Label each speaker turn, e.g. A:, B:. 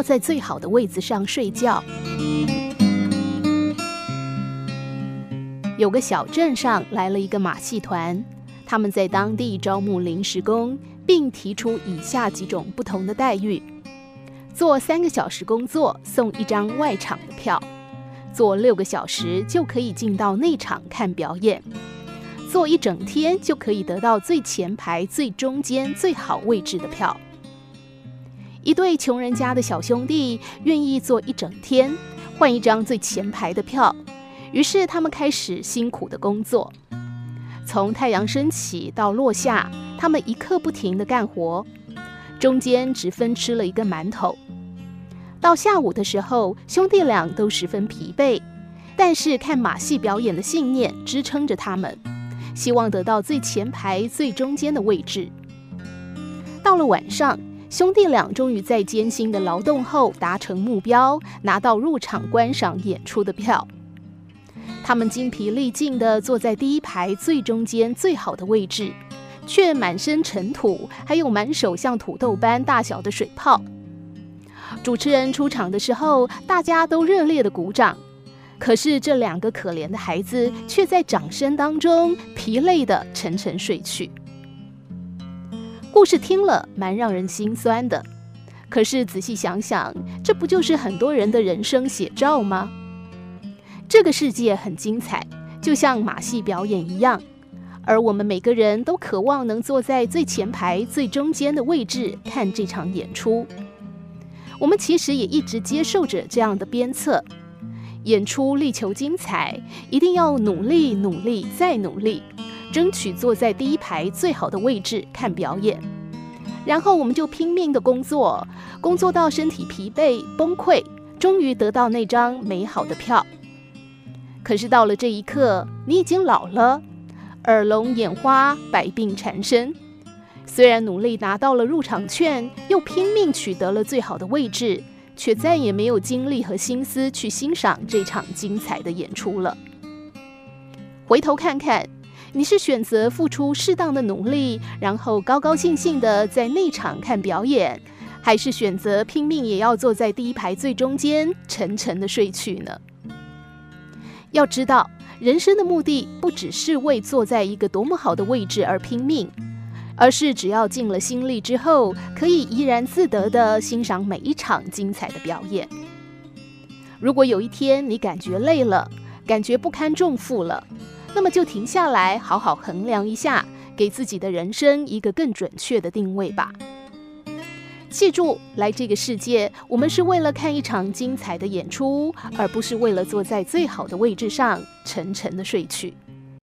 A: 要在最好的位子上睡觉。有个小镇上来了一个马戏团，他们在当地招募临时工，并提出以下几种不同的待遇：做三个小时工作送一张外场的票，做六个小时就可以进到内场看表演，做一整天就可以得到最前排、最中间、最好位置的票。一对穷人家的小兄弟愿意做一整天，换一张最前排的票。于是他们开始辛苦的工作，从太阳升起到落下，他们一刻不停地干活，中间只分吃了一个馒头。到下午的时候，兄弟俩都十分疲惫，但是看马戏表演的信念支撑着他们，希望得到最前排、最中间的位置。到了晚上，兄弟俩终于在艰辛的劳动后达成目标，拿到入场观赏演出的票。他们精疲力尽地坐在第一排最中间最好的位置，却满身尘土，还有满手像土豆般大小的水泡。主持人出场的时候，大家都热烈的鼓掌，可是这两个可怜的孩子却在掌声当中疲累的沉沉睡去。故事听了蛮让人心酸的，可是仔细想想，这不就是很多人的人生写照吗？这个世界很精彩，就像马戏表演一样，而我们每个人都渴望能坐在最前排、最中间的位置看这场演出。我们其实也一直接受着这样的鞭策：演出力求精彩，一定要努力、努力再努力，争取坐在第一排最好的位置看表演。然后我们就拼命的工作，工作到身体疲惫崩溃，终于得到那张美好的票。可是到了这一刻，你已经老了，耳聋眼花，百病缠身。虽然努力拿到了入场券，又拼命取得了最好的位置，却再也没有精力和心思去欣赏这场精彩的演出了。回头看看，你是选择付出适当的努力，然后高高兴兴地在内场看表演，还是选择拼命也要坐在第一排最中间，沉沉的睡去呢？要知道，人生的目的不只是为坐在一个多么好的位置而拼命，而是只要尽了心力之后，可以怡然自得地欣赏每一场精彩的表演。如果有一天你感觉累了，感觉不堪重负了，那么就停下来，好好衡量一下，给自己的人生一个更准确的定位吧。记住，来这个世界，我们是为了看一场精彩的演出，而不是为了坐在最好的位置上沉沉的睡去。